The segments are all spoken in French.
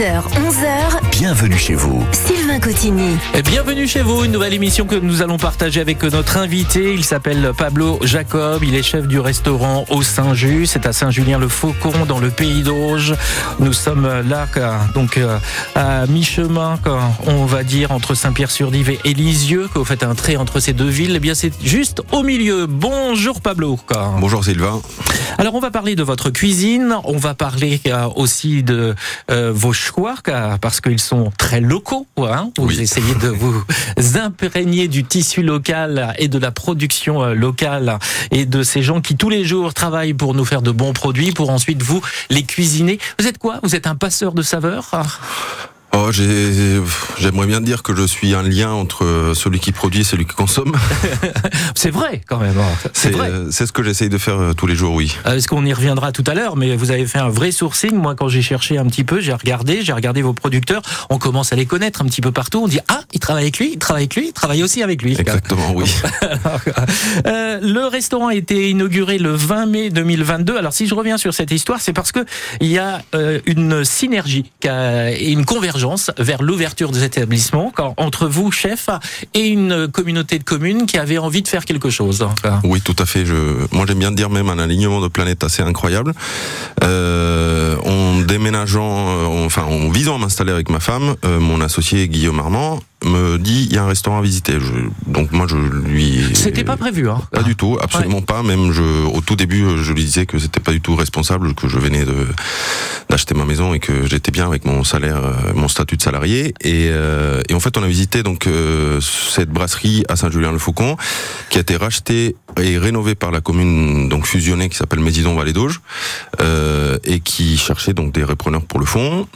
10h, 11h. Bienvenue chez vous. Sylvain Cotigny. Bienvenue chez vous, une nouvelle émission que nous allons partager avec notre invité. Il s'appelle Pablo Jacob, il est chef du restaurant au Saint-Just, c'est à Saint-Julien-le-Faucon dans le pays d'Auge. Nous sommes là donc euh, à mi-chemin, on va dire, entre Saint-Pierre-sur-Dive et Lisieux, que vous faites un trait entre ces deux villes. Eh bien, c'est juste au milieu. Bonjour Pablo. Bonjour Sylvain. Alors, on va parler de votre cuisine, on va parler euh, aussi de euh, vos choix, parce qu'ils sont très locaux. Hein. vous essayez de vous imprégner du tissu local et de la production euh, locale et de ces gens qui tous les jours travaillent pour nous faire de bons produits, pour ensuite vous les cuisiner. Vous êtes quoi? Vous êtes un passeur de saveurs? Oh, j'aimerais bien dire que je suis un lien entre celui qui produit et celui qui consomme. c'est vrai quand même. Hein. C'est ce que j'essaye de faire euh, tous les jours, oui. Euh, est-ce qu'on y reviendra tout à l'heure? Mais vous avez fait un vrai sourcing. Moi, quand j'ai cherché un petit peu, j'ai regardé, j'ai regardé vos producteurs. On commence à les connaître un petit peu partout. On dit ah, il travaille avec lui, il travaille avec lui, il travaille aussi avec lui. Exactement, oui. euh, le restaurant a été inauguré le 20 mai 2022. Alors, si je reviens sur cette histoire, c'est parce que il y a euh, une synergie et une convergence vers l'ouverture de cet établissement entre vous, chef, et une communauté de communes qui avait envie de faire quelque chose. Oui, tout à fait. Je, moi, j'aime bien dire même un alignement de planètes assez incroyable. Euh, en déménageant, euh, enfin, en visant à m'installer avec ma femme, euh, mon associé Guillaume Armand, me dit il y a un restaurant à visiter. donc moi je lui. C'était pas prévu, hein Pas du tout, absolument pas. Même je, au tout début, je lui disais que c'était pas du tout responsable, que je venais de d'acheter ma maison et que j'étais bien avec mon salaire, euh, mon statut de salarié. Et, euh, et en fait, on a visité donc euh, cette brasserie à Saint-Julien-le-Faucon, qui a été rachetée et rénovée par la commune donc fusionnée qui s'appelle Mésidon Vallée d'Auge et qui cherchait donc des repreneurs pour le fond.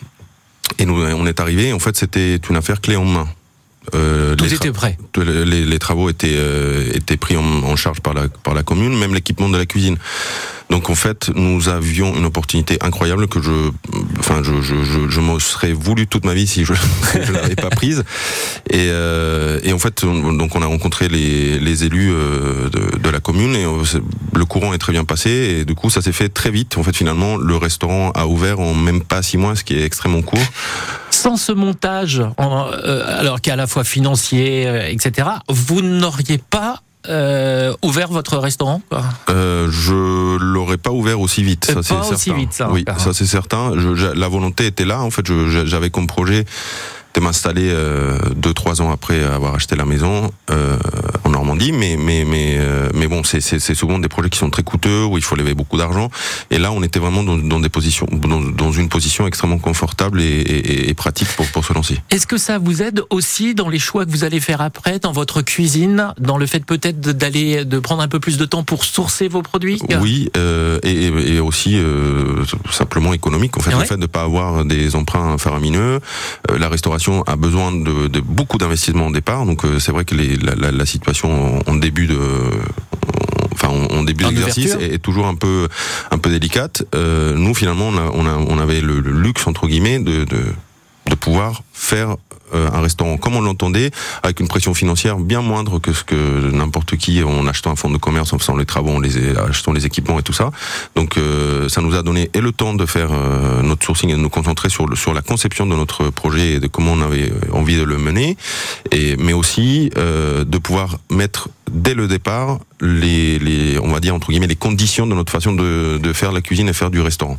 Et nous, on est arrivé. En fait, c'était une affaire clé en main. Euh, Tout était prêt. Les, les, travaux étaient, euh, étaient pris en, en, charge par la, par la commune, même l'équipement de la cuisine. Donc en fait, nous avions une opportunité incroyable que je, enfin, je, je, me serais voulu toute ma vie si je ne l'avais pas prise. Et, euh, et, en fait, on, donc on a rencontré les, élus euh, de, la commune et euh, le courant est très bien passé. Et du coup, ça s'est fait très vite. En fait, finalement, le restaurant a ouvert en même pas six mois, ce qui est extrêmement court. Sans ce montage, en, euh, alors qu'à la fois financier, etc., vous n'auriez pas euh, ouvert votre restaurant euh, Je l'aurais pas ouvert aussi vite. Ça, pas aussi certain. vite, ça. Oui, ça c'est certain. Je, la volonté était là. En fait, j'avais comme projet de m'installer euh, deux trois ans après avoir acheté la maison euh, en Normandie mais mais mais euh, mais bon c'est c'est souvent des projets qui sont très coûteux où il faut lever beaucoup d'argent et là on était vraiment dans, dans des positions dans, dans, une position extrêmement confortable et, et, et pratique pour pour se lancer. Est-ce que ça vous aide aussi dans les choix que vous allez faire après dans votre cuisine dans le fait peut-être d'aller de prendre un peu plus de temps pour sourcer vos produits? Oui euh, et, et, aussi euh, simplement économique en fait ouais. le fait de ne pas avoir des emprunts faramineux la restauration a besoin de, de beaucoup d'investissements au départ. Donc euh, c'est vrai que les, la, la, la, situation en début de enfin en, début d'exercice est, toujours un peu un peu délicate. Euh, nous finalement on, a, on, a, on avait le, le, luxe entre guillemets de, de, de pouvoir faire un restaurant comme on l'entendait, avec une pression financière bien moindre que ce que n'importe qui en achetant un fonds de commerce, en faisant les travaux, en les achetant les équipements et tout ça. Donc euh, ça nous a donné et le temps de faire euh, notre sourcing et de nous concentrer sur le, sur la conception de notre projet et de comment on avait envie de le mener, et mais aussi euh, de pouvoir mettre dès le départ les, les on va dire entre guillemets les conditions de notre façon de, de faire la cuisine et faire du restaurant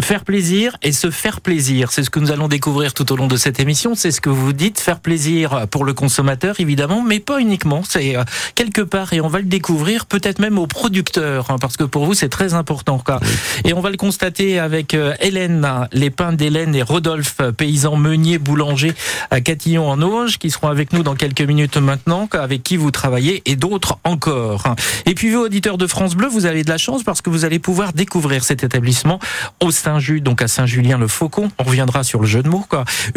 faire plaisir et se faire plaisir. C'est ce que nous allons découvrir tout au long de cette émission. C'est ce que vous dites, faire plaisir pour le consommateur, évidemment, mais pas uniquement. C'est euh, quelque part, et on va le découvrir peut-être même aux producteurs, hein, parce que pour vous, c'est très important. Quoi. Et on va le constater avec euh, Hélène, les pains d'Hélène et Rodolphe, paysan meunier boulanger à Catillon en Auge, qui seront avec nous dans quelques minutes maintenant, avec qui vous travaillez, et d'autres encore. Et puis vous, auditeurs de France Bleu, vous avez de la chance parce que vous allez pouvoir découvrir cet établissement au Saint-Just, donc à Saint-Julien-le-Faucon. On reviendra sur le jeu de mots.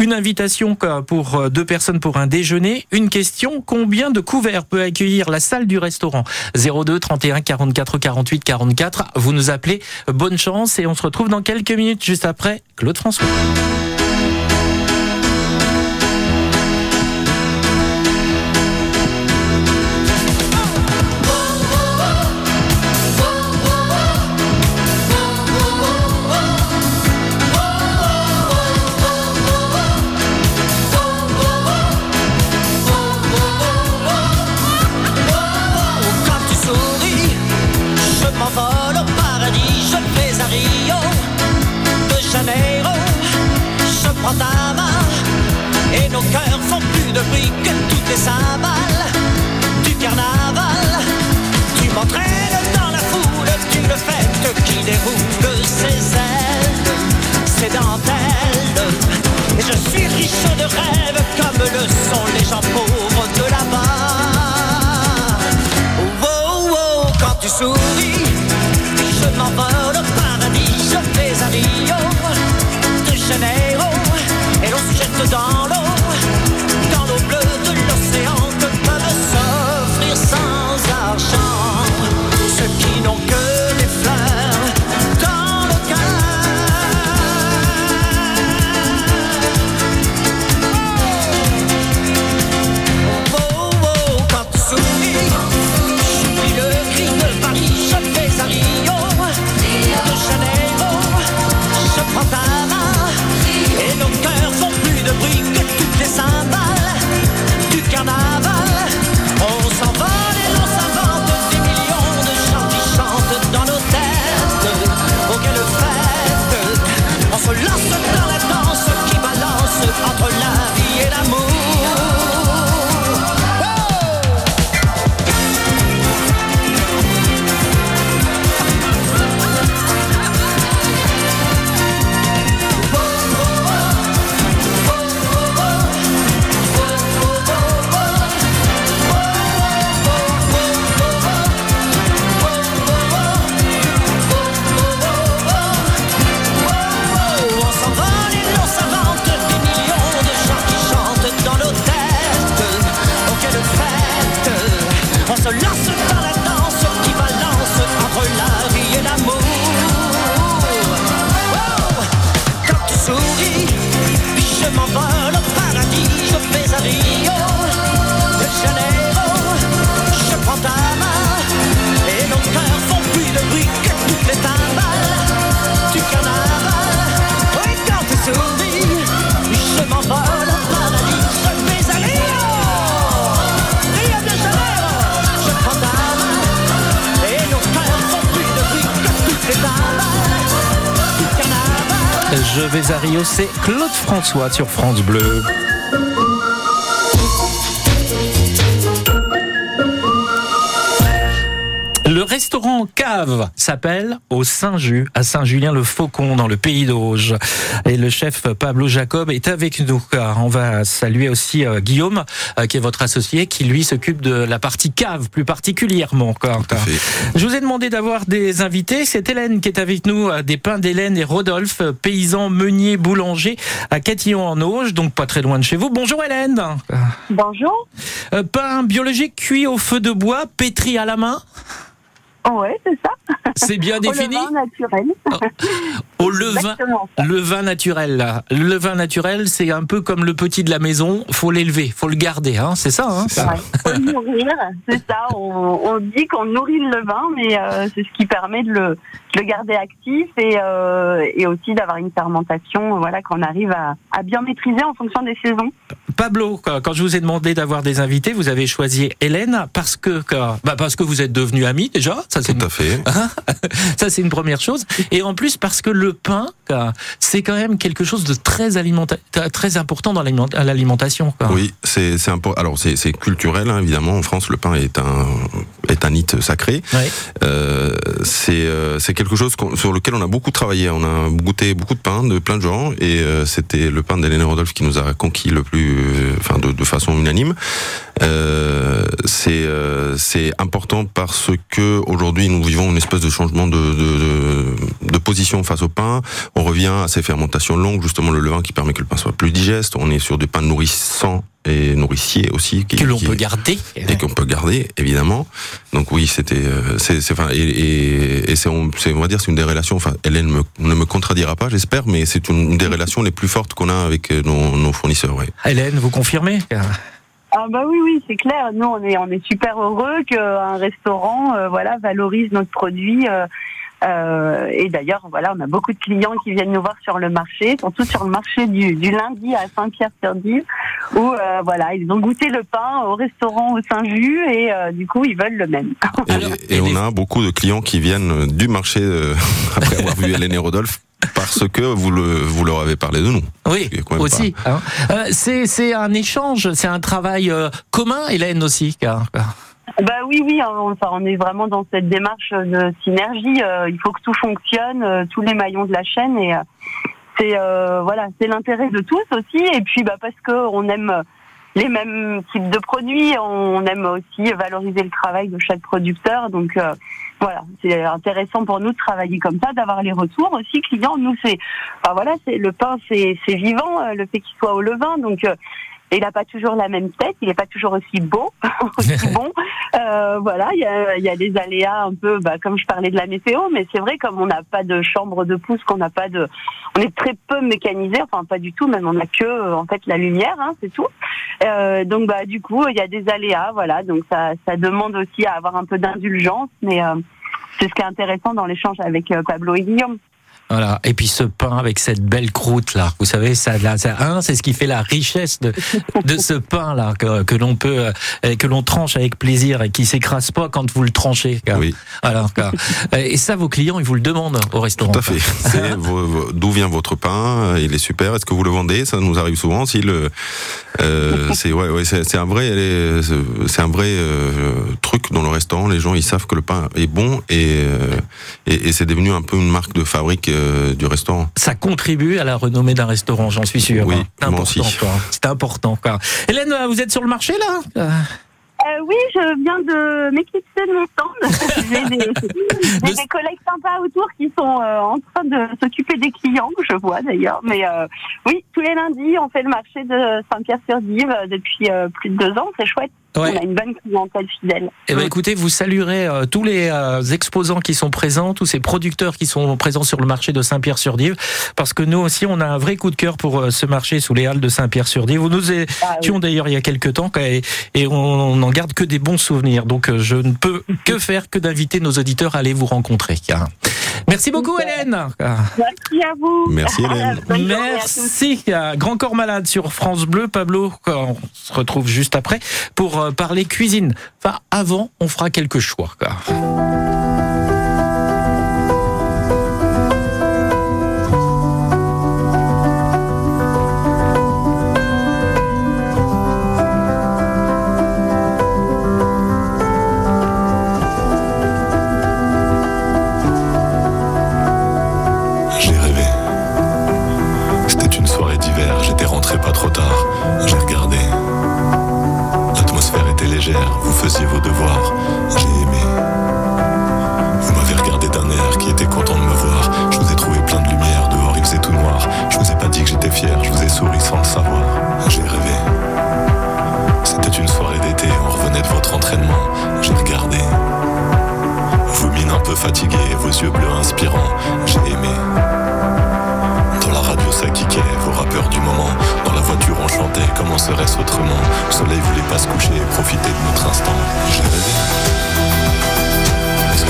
Une invitation pour euh, deux personnes pour un déjeuner. Une question combien de couverts peut accueillir la salle du restaurant? 02 31 44 48 44. Vous nous appelez. Bonne chance et on se retrouve dans quelques minutes juste après Claude François. François sur France Bleu. Le restaurant Cave s'appelle au Saint-Just, à Saint-Julien-le-Faucon, dans le pays d'Auge. Et le chef Pablo Jacob est avec nous. On va saluer aussi euh, Guillaume, euh, qui est votre associé, qui lui s'occupe de la partie cave plus particulièrement. Je vous ai demandé d'avoir des invités. C'est Hélène qui est avec nous, euh, des pains d'Hélène et Rodolphe, paysans, meuniers, boulangers à Catillon en Auge, donc pas très loin de chez vous. Bonjour Hélène. Bonjour. pain biologique cuit au feu de bois, pétri à la main. Oui, c'est ça. C'est bien défini. Au levain naturel. Au levain, le vin naturel. Là. Le vin naturel, c'est un peu comme le petit de la maison. Faut l'élever, faut le garder, hein, c'est ça. Hein faut le nourrir, c'est ça. On, dit qu'on nourrit le vin, mais euh, c'est ce qui permet de le, le garder actif et, euh, et aussi d'avoir une fermentation, voilà, qu'on arrive à, à bien maîtriser en fonction des saisons. Pablo, quand je vous ai demandé d'avoir des invités, vous avez choisi Hélène parce que, bah parce que vous êtes devenus amis déjà. Ça, c'est Tout à fait. Hein ça, c'est une première chose. Et en plus, parce que le pain, c'est quand même quelque chose de très, très important dans l'alimentation. Oui, c'est important. Alors, c'est culturel, hein, évidemment. En France, le pain est un, est un hit sacré. Euh, euh, c'est quelque chose sur lequel on a beaucoup travaillé. On a goûté beaucoup de pain de plein de gens. Et euh, c'était le pain d'Hélène Rodolphe qui nous a conquis le plus enfin de, de, façon unanime. C'est c'est important parce que aujourd'hui nous vivons une espèce de changement de, de, de, position face au pain. On revient à ces fermentations longues, justement le levain qui permet que le pain soit plus digeste. On est sur des pains nourrissants et nourriciers aussi qui, que l'on peut garder et qu'on peut garder évidemment donc oui c'était c'est enfin et, et, et c'est on, on, va dire c'est une des relations enfin Hélène me, ne me contredira pas j'espère mais c'est une, des relations les plus fortes qu'on a avec nos, nos fournisseurs ouais. Hélène vous confirmez? Ah bah oui oui c'est clair nous on est on est super heureux qu'un restaurant euh, voilà valorise notre produit euh, euh, et d'ailleurs, voilà, on a beaucoup de clients qui viennent nous voir sur le marché, surtout sur le marché du, du lundi à Saint-Pierre-sur-Dive, où euh, voilà, ils ont goûté le pain au restaurant au Saint-Jus et euh, du coup, ils veulent le même. Et, et on a beaucoup de clients qui viennent du marché après avoir vu Hélène et Rodolphe parce que vous, le, vous leur avez parlé de nous. Oui, aussi. Hein. c'est un échange, c'est un travail commun, Hélène aussi. Car, bah oui, oui, on, enfin, on est vraiment dans cette démarche de synergie. Euh, il faut que tout fonctionne, euh, tous les maillons de la chaîne, et euh, c'est voilà, c'est l'intérêt de tous aussi. Et puis, bah parce que on aime les mêmes types de produits, on aime aussi valoriser le travail de chaque producteur. Donc voilà, c'est intéressant pour nous de travailler comme ça, d'avoir les retours aussi clients. Nous, c'est, enfin voilà, c'est le pain, c'est vivant, le fait qu'il soit au levain, donc il n'a pas toujours la même tête, il n'est pas toujours aussi beau, aussi bon. Euh, voilà, il y a, y a, des aléas un peu, bah, comme je parlais de la météo, mais c'est vrai comme on n'a pas de chambre de pouce, qu'on n'a pas de, on est très peu mécanisé, enfin pas du tout, même on n'a que en fait la lumière, hein, c'est tout. Euh, donc bah du coup il y a des aléas, voilà, donc ça, ça demande aussi à avoir un peu d'indulgence, mais euh, c'est ce qui est intéressant dans l'échange avec euh, Pablo et Guillaume. Voilà. Et puis ce pain avec cette belle croûte là, vous savez, ça, là, ça hein, c'est ce qui fait la richesse de, de ce pain là que, que l'on peut, euh, que l'on tranche avec plaisir et qui s'écrase pas quand vous le tranchez. Oui. Alors, et ça, vos clients, ils vous le demandent au restaurant. Tout à fait. D'où vient votre pain? Il est super. Est-ce que vous le vendez? Ça nous arrive souvent. Si le, euh, c'est ouais, ouais c'est un vrai, c'est un vrai euh, truc dans le restaurant. Les gens, ils savent que le pain est bon et, euh, et, et c'est devenu un peu une marque de fabrique euh, du restaurant. Ça contribue à la renommée d'un restaurant, j'en suis sûr. Oui, hein. moi aussi. C'est important. Quoi. Hélène, vous êtes sur le marché là? Euh, oui, je viens de m'éclipser de mon stand. J'ai des, des, collègues sympas autour qui sont euh, en train de s'occuper des clients, je vois d'ailleurs. Mais euh, oui, tous les lundis, on fait le marché de Saint-Pierre-sur-Dive depuis plus de deux ans. C'est chouette. On a une bonne clientèle fidèle. Eh ben, écoutez, vous saluerez euh, tous les euh, exposants qui sont présents, tous ces producteurs qui sont présents sur le marché de Saint-Pierre-sur-Dive, parce que nous aussi, on a un vrai coup de cœur pour euh, ce marché sous les halles de Saint-Pierre-sur-Dive. Vous nous étions ah d'ailleurs il y a quelques temps et, et on n'en garde que des bons souvenirs. Donc, je ne peux que faire que d'inviter nos auditeurs à aller vous rencontrer. Merci beaucoup, Hélène. Merci à vous. Merci, Hélène. Merci. Grand Corps Malade sur France Bleu. Pablo, on se retrouve juste après pour euh, parler cuisine. Enfin, avant, on fera quelques choix. j'ai aimé. Vous m'avez regardé d'un air qui était content de me voir. Je vous ai trouvé plein de lumière, dehors il faisait tout noir. Je vous ai pas dit que j'étais fier, je vous ai souri sans le savoir. J'ai rêvé. C'était une soirée d'été, on revenait de votre entraînement. J'ai regardé. Vos mines un peu fatiguées, vos yeux bleus inspirants. Comment serait-ce autrement? Le soleil voulait pas se coucher, profiter de notre instant. J'ai rêvé. Est-ce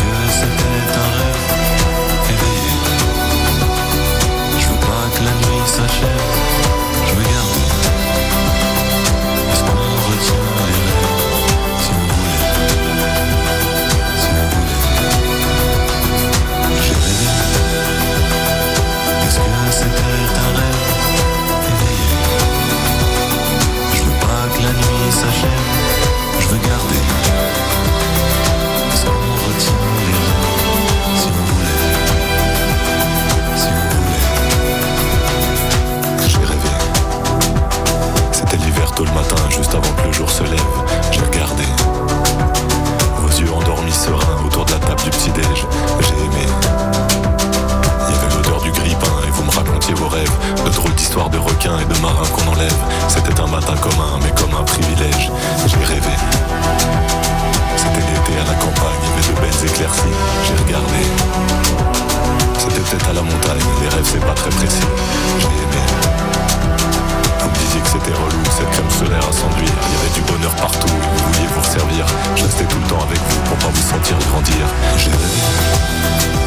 tôt le matin, juste avant que le jour se lève. J'ai regardé. Vos yeux endormis sereins autour de la table du petit-déj. J'ai aimé. Il y avait l'odeur du grille-pain et vous me racontiez vos rêves. De drôles d'histoires de requins et de marins qu'on enlève. C'était un matin commun, mais comme un privilège. J'ai rêvé. C'était l'été à la campagne, il y avait de belles éclaircies. J'ai regardé. C'était peut-être à la montagne, les rêves c'est pas très précis. J'ai aimé. C'était relou, cette crème solaire à s'enduire. Il y avait du bonheur partout et vous vouliez vous resservir. Je restais tout le temps avec vous pour pas vous sentir grandir. J'ai rêvé.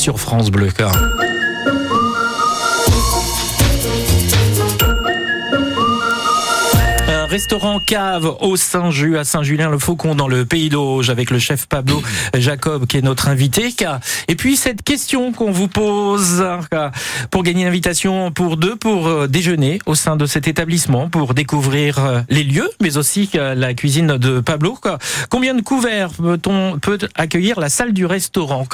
Sur France Bleu. quoi. Restaurant cave au Saint-Just à Saint-Julien-le-Faucon dans le Pays d'Auge avec le chef Pablo Jacob qui est notre invité. Et puis cette question qu'on vous pose pour gagner une invitation pour deux pour euh, déjeuner au sein de cet établissement pour découvrir euh, les lieux mais aussi euh, la cuisine de Pablo. Combien de couverts peut-on peut accueillir la salle du restaurant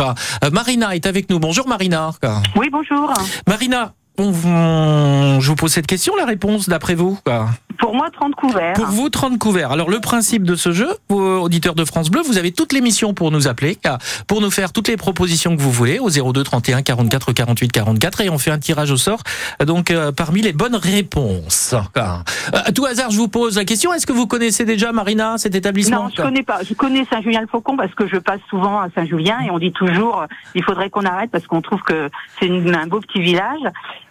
Marina est avec nous. Bonjour Marina. Oui, bonjour. Marina, on je vous pose cette question, la réponse d'après vous quoi Pour moi, 30 couverts. Pour vous, 30 couverts. Alors le principe de ce jeu, vous, auditeurs de France Bleu, vous avez toute l'émission pour nous appeler, pour nous faire toutes les propositions que vous voulez au 02 31 44 48 44 et on fait un tirage au sort donc euh, parmi les bonnes réponses. Euh, À tout hasard, je vous pose la question, est-ce que vous connaissez déjà Marina cet établissement? Non, je connais pas. Je connais Saint-Julien-le-Faucon parce que je passe souvent à Saint-Julien et on dit toujours euh, il faudrait qu'on arrête parce qu'on trouve que c'est un beau petit village.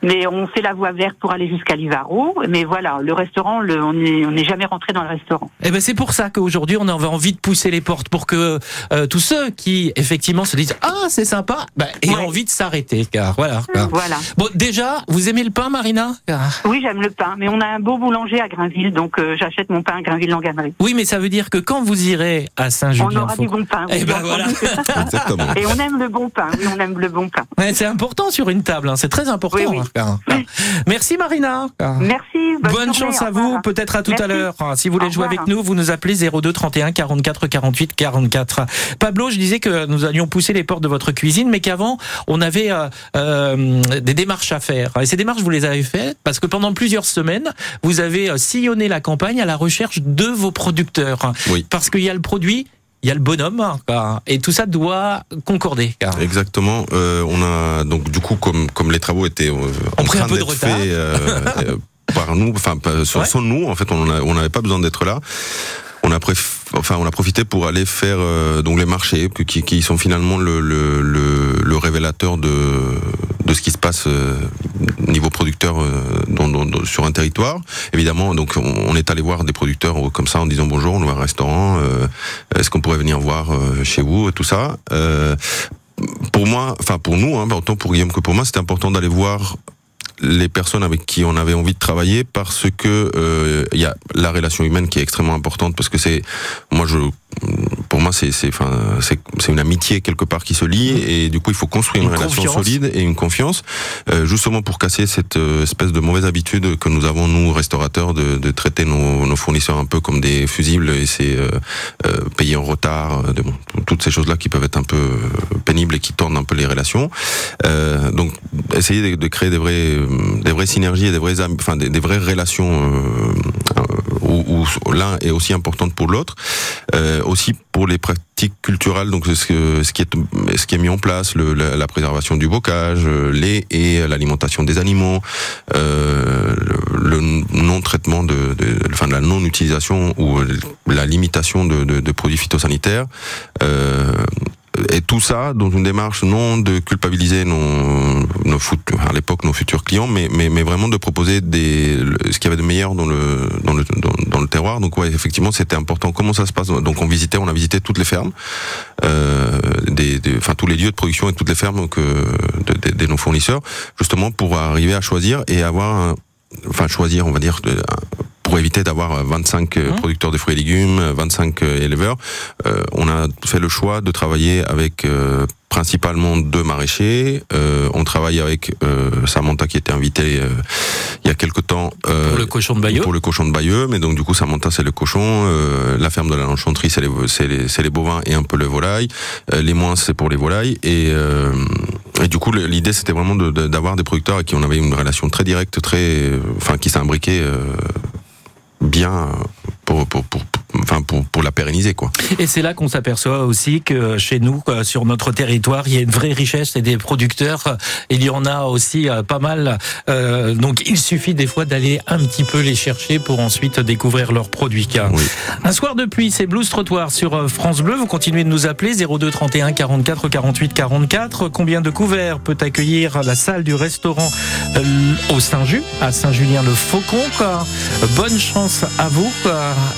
Mais on fait la voie verte pour aller jusqu'à Livaro. Mais voilà, le restaurant, le, on n'est on n'est jamais rentré dans le restaurant. Eh ben c'est pour ça qu'aujourd'hui on avait envie de pousser les portes pour que euh, tous ceux qui effectivement se disent ah c'est sympa ben, aient Ouais. envie de s'arrêter car voilà. car- Voilà. Bon déjà vous aimez le pain Marina? Car- Oui, j'aime le pain, mais on a un beau boulanger à Grainville, donc euh, j'achète mon pain à Grainville-Langanerie. Oui mais ça veut dire que quand vous irez à On Saint-Julien aura du bon pain. oui, Eh ben bien voilà. Et on aime le bon pain. Oui, on aime le bon pain. Ouais, c'est important sur une table, hein, c'est très important. Oui, oui. hein, Merci Marina. Merci. Bonne, Bonne journée, chance à vous, peut-être à tout à l'heure. Si vous voulez jouer avec nous, vous nous appelez 02 31 44 48 44. Pablo, je disais que nous allions pousser les portes de votre cuisine, mais qu'avant, on avait euh, euh, des démarches à faire. Et ces démarches, vous les avez faites parce que pendant plusieurs semaines, vous avez euh, sillonné la campagne à la recherche de vos producteurs. Oui. Parce qu'il y a le produit, il y a le bonhomme, hein, quoi. et tout ça doit concorder. car- Exactement. Euh, on a donc du coup comme comme les travaux étaient euh, en train d'être faits euh, euh, par nous, enfin sans, Ouais. nous en fait, on n'avait pas besoin d'être là. On a préf- enfin, on a profité pour aller faire euh, donc les marchés qui, sont finalement le, révélateur de, ce qui se passe euh, niveau producteur euh, sur un territoire. Évidemment, donc on, est allé voir des producteurs comme ça en disant bonjour, on a un restaurant, euh, est-ce qu'on pourrait venir voir chez vous, tout ça. pour moi, enfin pour nous, hein, autant pour Guillaume que pour moi, c'était important d'aller voir les personnes avec qui on avait envie de travailler parce que il euh, y a la relation humaine qui est extrêmement importante parce que c'est moi je pour moi, c'est c'est enfin c'est c'est une amitié quelque part qui se lie mmh. et du coup il faut construire une, relation solide et une confiance euh, justement pour casser cette euh, espèce de mauvaise habitude que nous avons nous restaurateurs de, de traiter nos, nos, fournisseurs un peu comme des fusibles et c'est euh, euh payer en retard, de, bon, toutes ces choses là qui peuvent être un peu pénibles et qui tordent un peu les relations. donc essayer de, de, créer des vrais des vraies synergies et des vraies enfin des, des vraies relations où, où l'un est aussi importante pour l'autre. Euh, aussi pour les pratiques culturelles, donc ce, ce, qui est ce qui est mis en place, le, la, préservation du bocage, euh, les et l'alimentation des animaux, euh, le, le non-traitement de, de, enfin de la non-utilisation ou la limitation de, de, de produits phytosanitaires. Euh, et tout ça dans une démarche non de culpabiliser nos, nos à l'époque nos futurs clients, mais, mais, mais vraiment de proposer des, ce qu'il y avait de meilleur dans le, dans le, dans, le terroir. Donc ouais, effectivement, c'était important. Comment ça se passe? Donc on visitait, on a visité toutes les fermes, euh, des, des, enfin tous les lieux de production et toutes les fermes euh, de, de, de, nos fournisseurs, justement pour arriver à choisir et avoir, un, enfin choisir, on va dire, pour éviter d'avoir 25 mmh. producteurs de fruits et légumes, 25 éleveurs, euh, on a fait le choix de travailler avec euh, principalement deux maraîchers. Euh, on travaille avec euh, Samantha qui était invitée euh, il y a quelque temps pour le cochon de Bayeux. Pour le cochon de Bayeux, mais donc du coup Samantha c'est le cochon, la ferme de la Lanchanterie c'est les, les, les, bovins et un peu le volaille, les moins c'est pour les volailles et, et du coup l'idée c'était vraiment d'avoir de, des producteurs avec qui on avait une relation très directe, très, enfin qui s'imbriquaient bien pour, pour, pour, enfin pour, pour la pérenniser quoi. Et c'est là qu'on s'aperçoit aussi que chez nous, sur notre territoire, il y a une vraie richesse et des producteurs. Il y en a aussi euh, pas mal. Euh, donc il suffit des fois d'aller un petit peu les chercher pour ensuite découvrir leurs produits. Oui. Un soir de pluie, c'est Blues Trottoir sur euh, France Bleu. Vous continuez de nous appeler 02 31 44 48 44. Combien de couverts peut accueillir la salle du restaurant au Saint-Just à Saint-Julien-le-Faucon Bonne chance à vous.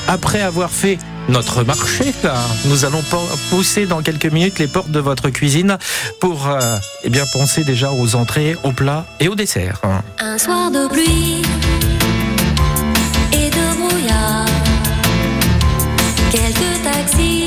Après avoir fait notre marché. Nous allons pousser dans quelques minutes les portes de votre cuisine pour euh, eh bien penser déjà aux entrées, aux plats et aux desserts. Un soir de pluie et de brouillard, quelques taxis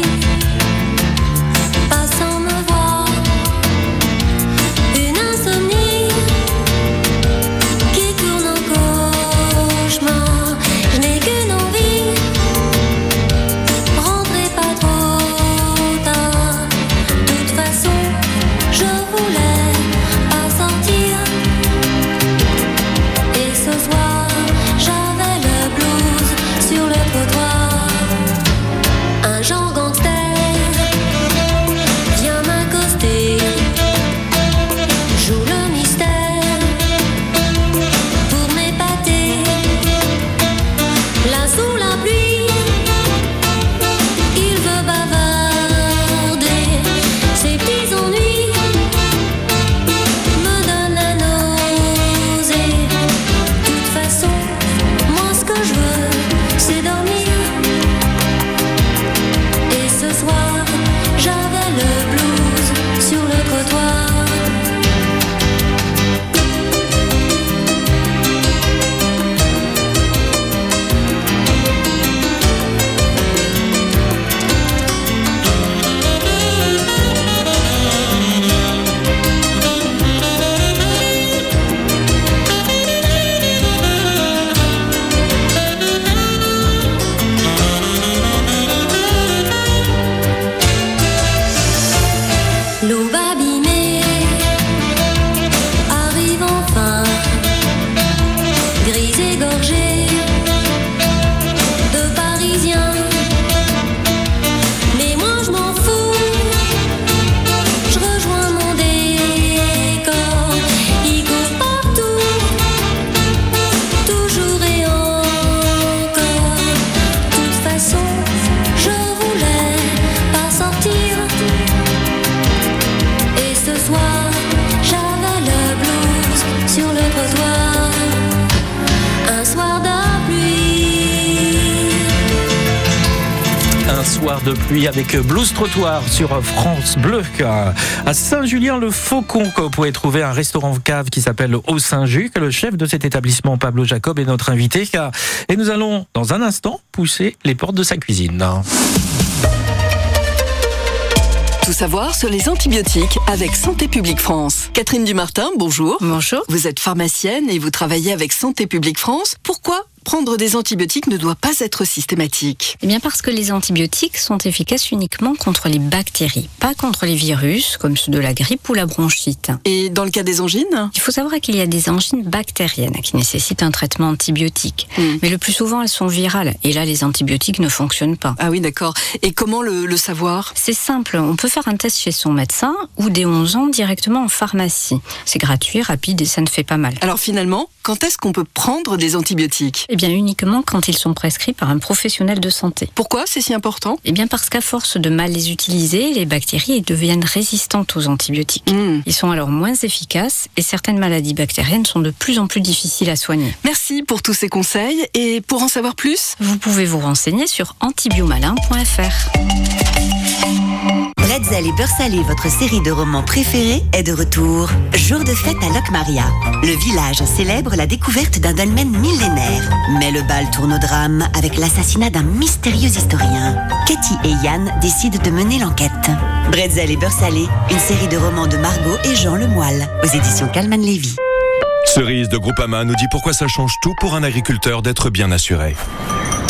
de pluie avec Blues Trottoir sur France Bleu. À Saint-Julien-le-Faucon, vous pouvez trouver un restaurant cave qui s'appelle Au Saint-Juc. Le chef de cet établissement, Pablo Jacob, est notre invité. Et nous allons, dans un instant, pousser les portes de sa cuisine. Tout savoir sur les antibiotiques avec Santé publique France. Catherine Dumartin, bonjour. Bonjour. Vous êtes pharmacienne et vous travaillez avec Santé publique France. Pourquoi prendre des antibiotiques ne doit pas être systématique Eh bien parce que les antibiotiques sont efficaces uniquement contre les bactéries, pas contre les virus comme ceux de la grippe ou la bronchite. Et dans le cas des angines Il faut savoir qu'il y a des angines bactériennes qui nécessitent un traitement antibiotique. Hmm. Mais le plus souvent elles sont virales et là les antibiotiques ne fonctionnent pas. Ah oui, d'accord. Et comment le, le savoir C'est simple, on peut faire un test chez son médecin ou dès 11 ans directement en pharmacie. C'est gratuit, rapide et ça ne fait pas mal. Alors finalement, quand est-ce qu'on peut prendre des antibiotiques Eh bien uniquement quand ils sont prescrits par un professionnel de santé. Pourquoi c'est si important? Eh bien parce qu'à force de mal les utiliser, les bactéries deviennent résistantes aux antibiotiques. Hmm. Ils sont alors moins efficaces et certaines maladies bactériennes sont de plus en plus difficiles à soigner. Merci pour tous ces conseils et pour en savoir plus, Vous pouvez vous renseigner sur antibiomalin.fr. Bretzel et Beurre Salé, votre série de romans préférés, est de retour. Jour de fête à Locmaria. Le village célèbre la découverte d'un dolmen millénaire. Mais le bal tourne au drame avec l'assassinat d'un mystérieux historien. Katie et Yann décident de mener l'enquête. Bretzel et Beurre Salé, une série de romans de Margot et Jean Lemoyle, aux éditions Calman Lévy. Cerise de Groupama nous dit pourquoi ça change tout pour un agriculteur d'être bien assuré.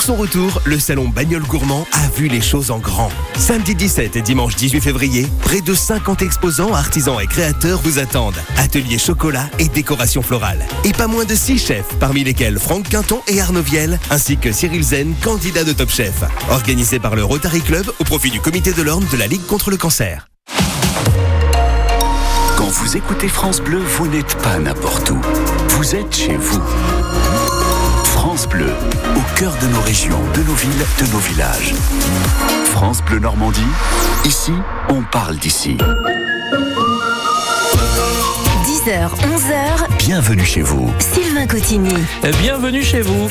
Pour son retour, le salon Bagnole Gourmand a vu les choses en grand. Samedi 17 et dimanche 18 février, près de 50 exposants, artisans et créateurs vous attendent. Ateliers chocolat et décoration florale. Et pas moins de 6 chefs, parmi lesquels Franck Quinton et Arnaud Viel, ainsi que Cyril Zen, candidat de Top Chef. Organisé par le Rotary Club au profit du comité de l'Orne de la Ligue contre le cancer. Quand vous écoutez France Bleu, vous n'êtes pas n'importe où. Vous êtes chez vous. France Bleu, au cœur de nos régions, de nos villes, de nos villages. France Bleu Normandie, ici, on parle d'ici. 10h, 11h, Bienvenue chez vous. Sylvain Cotigny. Bienvenue chez vous.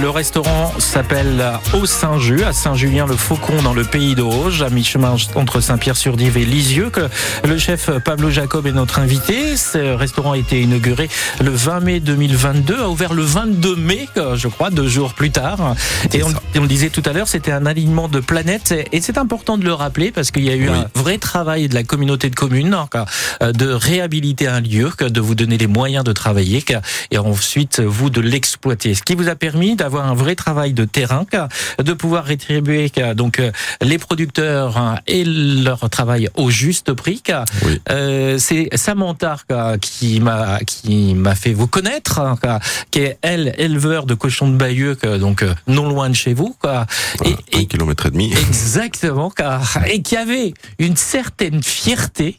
Le restaurant s'appelle Au Saint-Ju, à Saint-Julien-le-Faucon, dans le pays d'Auge, à mi-chemin entre Saint-Pierre-sur-Dive et Lisieux. que Le chef Pablo Jacob est notre invité. Ce restaurant a été inauguré le 20 mai 2022, a ouvert le 22 mai, euh, je crois, deux jours plus tard. Et on, le disait tout à l'heure, c'était un alignement de planètes. Et c'est important de le rappeler parce qu'il y a eu Oui. un vrai travail de la communauté de communes euh, de réhabiliter un lieu, que de vous donner les moyens de travailler et ensuite vous de l'exploiter. Ce qui vous a permis d'avoir un vrai travail de terrain, de pouvoir rétribuer donc euh, les producteurs hein, et leur travail au juste prix. Oui. euh, c'est Samantha qui m'a qui m'a fait vous connaître, hein, qui est elle éleveur de cochons de Bayeux, donc euh, non loin de chez vous. quoi. Et, Voilà, un et- kilomètre et demi. Exactement, et qui avait une certaine fierté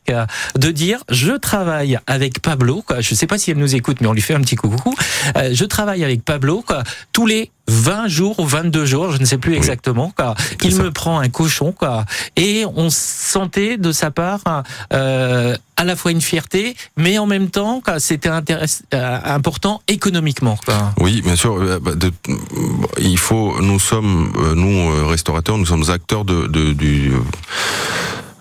de dire je travaille avec Pablo. Quoi. Je ne sais pas si elle nous écoute, mais on lui fait un petit coucou. Euh, je travaille avec Pablo quoi, tous les 20 jours ou 22 jours, je ne sais plus exactement. Quoi. Il ça. me prend un cochon quoi, et on sentait de sa part euh, à la fois une fierté, mais en même temps, c'était euh, important économiquement. Quoi. Oui, bien sûr. bah, il faut. Nous sommes, nous restaurateurs, nous sommes acteurs de, de- du.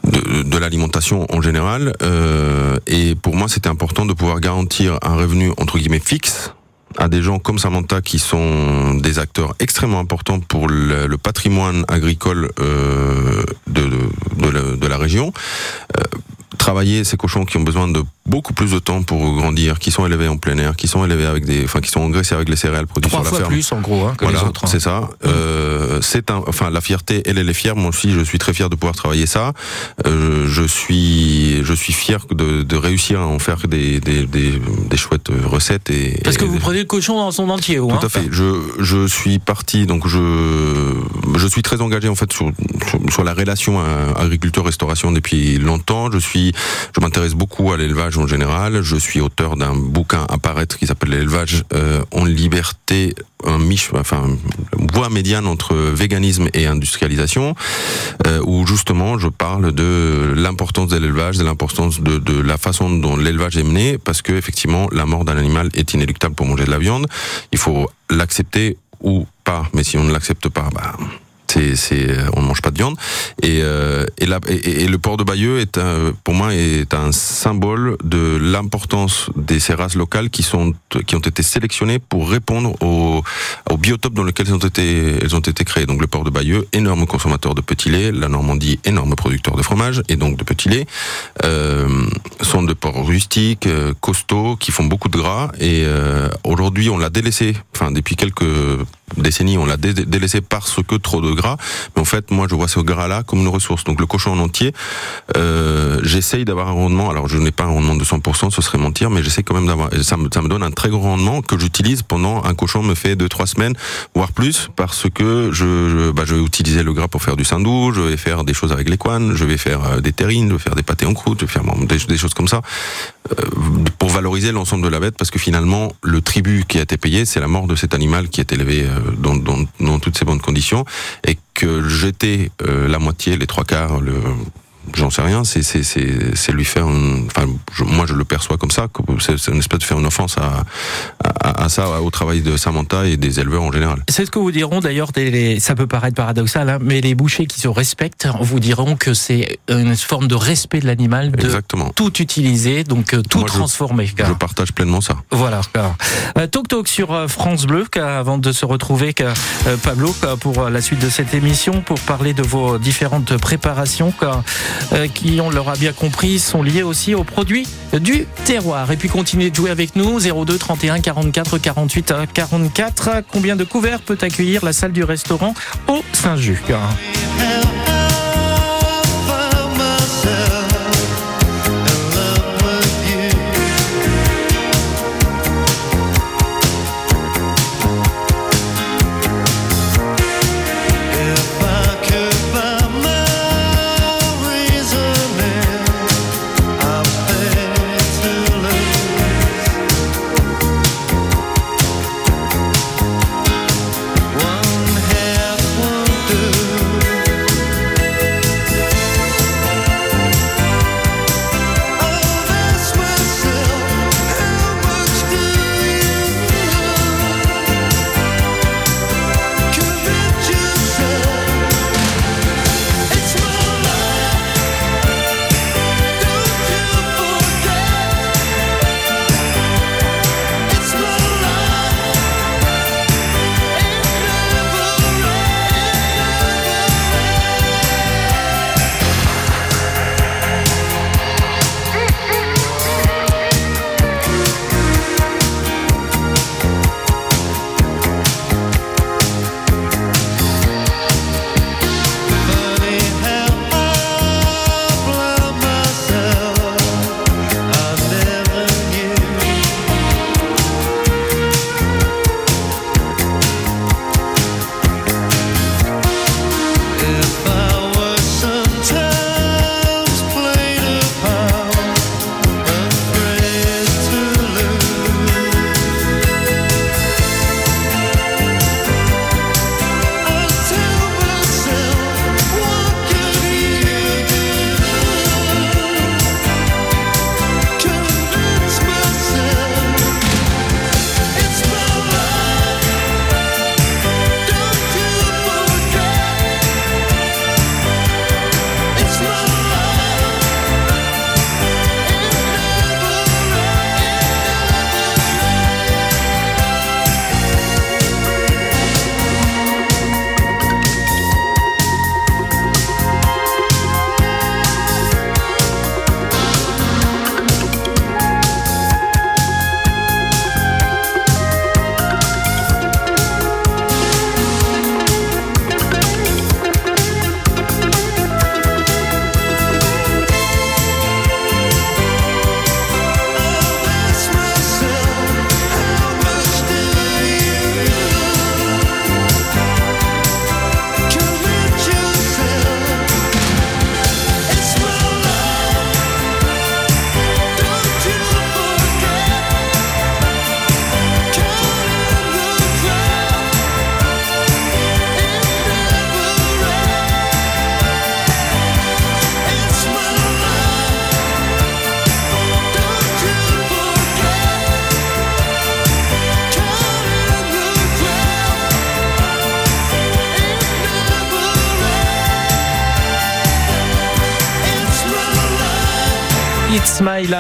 De, de l'alimentation en général euh, et pour moi c'était important de pouvoir garantir un revenu entre guillemets fixe à des gens comme Samantha qui sont des acteurs extrêmement importants pour le, le patrimoine agricole euh, de, de, la, de la région. Euh, travailler ces cochons qui ont besoin de beaucoup plus de temps pour grandir, qui sont élevés en plein air, qui sont élevés avec des, enfin qui sont engraissés avec les céréales produites Trois sur la fois ferme. plus en gros hein, que Voilà, les autres. hein. c'est ça. Euh, c'est un, enfin la fierté, elle, elle est fière. Moi aussi, je suis très fier de pouvoir travailler ça. Euh, je suis, je suis fier de, de réussir à en faire des, des, des, des chouettes recettes et. Parce que vous prenez le cochon dans son entier, vous, tout hein à fait. Je, je suis parti, donc je, je suis très engagé en fait sur, sur, sur la relation agriculteur-restauration depuis longtemps. Je suis, je m'intéresse beaucoup à l'élevage en général. Je suis auteur d'un bouquin à paraître qui s'appelle l'élevage euh, en liberté, un mich, enfin, voie médiane entre véganisme et industrialisation, euh, où justement je parle de l'importance de l'élevage, de l'importance de, de la façon dont l'élevage est mené, parce que effectivement la mort d'un animal est inéluctable pour manger de la viande. Il faut l'accepter ou pas, mais si on ne l'accepte pas, bah, c'est, c'est, on ne mange pas de viande. Et, euh, et, le port de Bayeux est pour moi est un symbole de l'importance de ces races locales qui sont qui ont été sélectionnées pour répondre au, biotope dans lequel elles ont été elles ont été créées. Donc le port de Bayeux, énorme consommateur de petit lait, la Normandie, énorme producteur de fromage et donc de petit lait, euh, sont de ports rustiques, euh, costauds, qui font beaucoup de gras. Et euh, aujourd'hui, on l'a délaissé. Enfin, depuis quelques décennies, on l'a dé- délaissé parce que trop de gras. Mais en fait, moi, je vois ce gras-là comme une ressource. Donc le cochon en entier, euh, j'essaye d'avoir un rendement. Alors, je n'ai pas un rendement de 100%, ce serait mentir, mais j'essaie quand même d'avoir. Ça me, donne un très gros rendement que j'utilise pendant un cochon me fait deux trois semaines, voire plus, parce que bah, je vais utiliser le gras pour faire du sandou, je vais faire des choses avec les couanes, je vais faire euh, des terrines, je vais faire des pâtés en croûte, je vais faire des, choses comme ça euh, pour valoriser l'ensemble de la bête, parce que finalement, le tribut qui a été payé, c'est la mort de cet animal qui est élevé dans toutes ces bonnes conditions, et que jeter euh, la moitié, les trois quarts, le J'en sais rien, c'est c'est c'est c'est lui faire une, enfin je- moi je le perçois comme ça, c'est une espèce de faire une offense à, à à ça au travail de Samantha et des éleveurs en général. C'est ce que vous diront d'ailleurs, des- les- ça peut paraître paradoxal, hein, mais les bouchers qui se respectent vous diront que c'est une forme de respect de l'animal, de Exactement. tout utiliser, donc euh, tout Moi, transformer. Je partage pleinement ça. Voilà. Euh, Toc Toc sur euh, France Bleu, avant de se retrouver, euh, Pablo, pour la suite de cette émission, pour parler de vos différentes préparations, qui, on l'aura bien compris, sont liées aussi aux produits du terroir. Et puis continuez de jouer avec nous, 02 31 44 48 44. Combien de couverts peut accueillir la salle du restaurant au Saint-Juc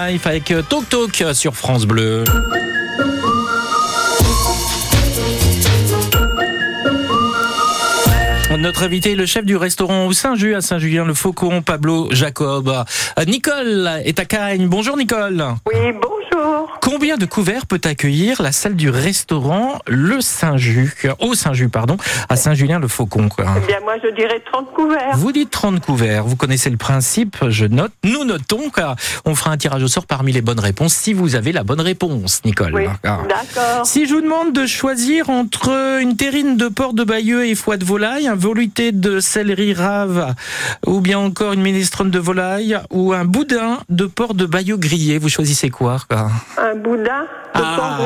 Avec euh, Tok Tok sur France Bleu. Notre invité est le chef du restaurant au Saint-Just à Saint-Julien-le-Faucon, Pablo Jacob. Euh, Nicole est à Cagnes. Bonjour Nicole. Oui, bonjour. Combien de couverts peut accueillir la salle du restaurant Le Saint-Just, au Saint-Just, pardon, à Saint-Julien-le-Faucon quoi? Eh bien, moi, je dirais 30 couverts. Vous dites 30 couverts, vous connaissez le principe, je note, nous notons car on fera un tirage au sort parmi les bonnes réponses si vous avez la bonne réponse, Nicole. Oui, Ah. d'accord. Si je vous demande de choisir entre une terrine de porc de Bayeux et foie de volaille, un voluté de céleri rave, ou bien encore une minestrone de volaille, ou un boudin de porc de Bayeux grillé, vous choisissez quoi, quoi? Un boudin de Ah.